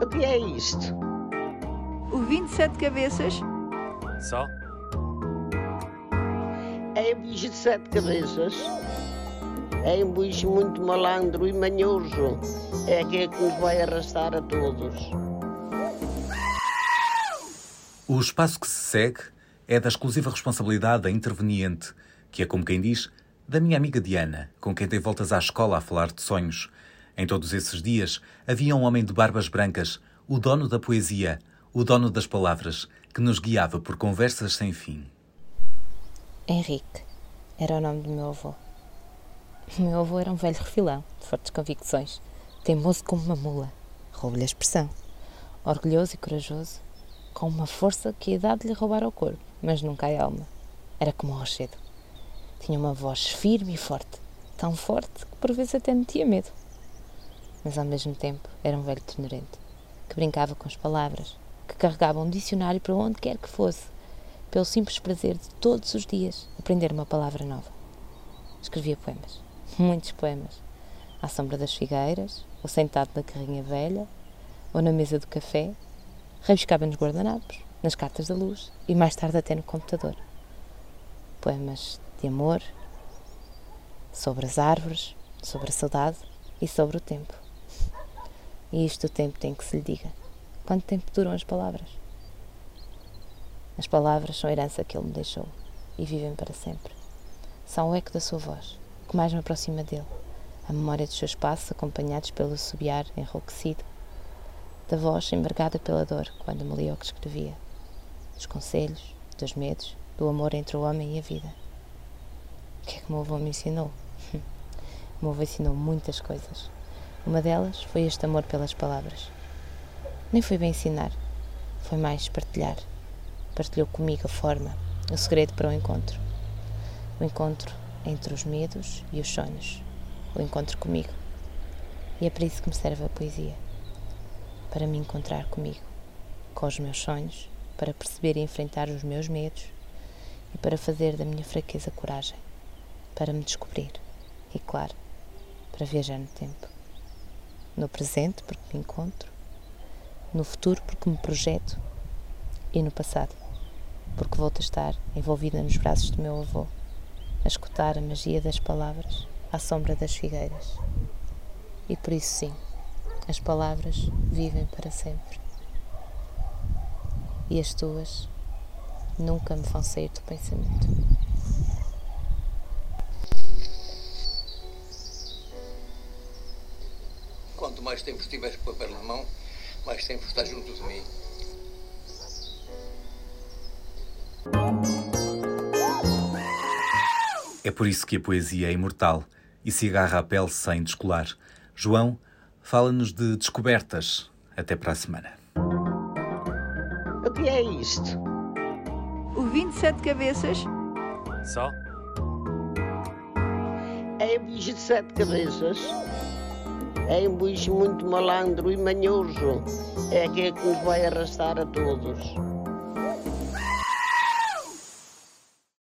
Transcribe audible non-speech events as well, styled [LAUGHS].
O que é isto? O 27 cabeças? Só? É um bicho de sete cabeças. É um bicho muito malandro e manhoso. É aquele que nos vai arrastar a todos. O espaço que se segue é da exclusiva responsabilidade da interveniente, que é como quem diz, da minha amiga Diana, com quem dei voltas à escola a falar de sonhos. Em todos esses dias havia um homem de barbas brancas, o dono da poesia, o dono das palavras, que nos guiava por conversas sem fim. Henrique era o nome do meu avô. O meu avô era um velho refilão, de fortes convicções, teimoso como uma mula, roubo-lhe a expressão, orgulhoso e corajoso, com uma força que a idade lhe roubara o corpo, mas nunca a alma. Era como o rochedo. Tinha uma voz firme e forte, tão forte que por vezes até metia medo. Mas ao mesmo tempo era um velho tenorente, que brincava com as palavras, que carregava um dicionário para onde quer que fosse, pelo simples prazer de todos os dias aprender uma palavra nova. Escrevia poemas, [LAUGHS] muitos poemas, à sombra das figueiras, ou sentado na carrinha velha, ou na mesa do café, rabiscava nos guardanapos, nas cartas da luz e mais tarde até no computador. Poemas de amor, sobre as árvores, sobre a saudade e sobre o tempo. E isto o tempo tem que se lhe diga. Quanto tempo duram as palavras? As palavras são a herança que ele me deixou e vivem para sempre. São o eco da sua voz, que mais me aproxima dele, a memória dos seus passos acompanhados pelo subiar enrouquecido, da voz embargada pela dor quando me lia o que escrevia, dos conselhos, dos medos, do amor entre o homem e a vida. O que é que meu avô me ensinou? [LAUGHS] meu avô ensinou muitas coisas. Uma delas foi este amor pelas palavras. Nem foi bem ensinar, foi mais partilhar partilhou comigo a forma, o segredo para o encontro. O encontro entre os medos e os sonhos. O encontro comigo. E é para isso que me serve a poesia. Para me encontrar comigo, com os meus sonhos, para perceber e enfrentar os meus medos e para fazer da minha fraqueza coragem, para me descobrir e, claro, para viajar no tempo. No presente, porque me encontro, no futuro, porque me projeto e no passado porque volto a estar envolvida nos braços do meu avô, a escutar a magia das palavras à sombra das figueiras. E por isso, sim, as palavras vivem para sempre. E as tuas nunca me vão sair do pensamento. Quanto mais tempo estiveres com o papel na mão, mais tempo estás junto de mim. É por isso que a poesia é imortal e se agarra à pele sem descolar. João fala-nos de descobertas. Até para a semana. O que é isto? O 27 cabeças? Só? É um bicho de sete cabeças. É um bicho muito malandro e manhoso. É aquele que nos vai arrastar a todos.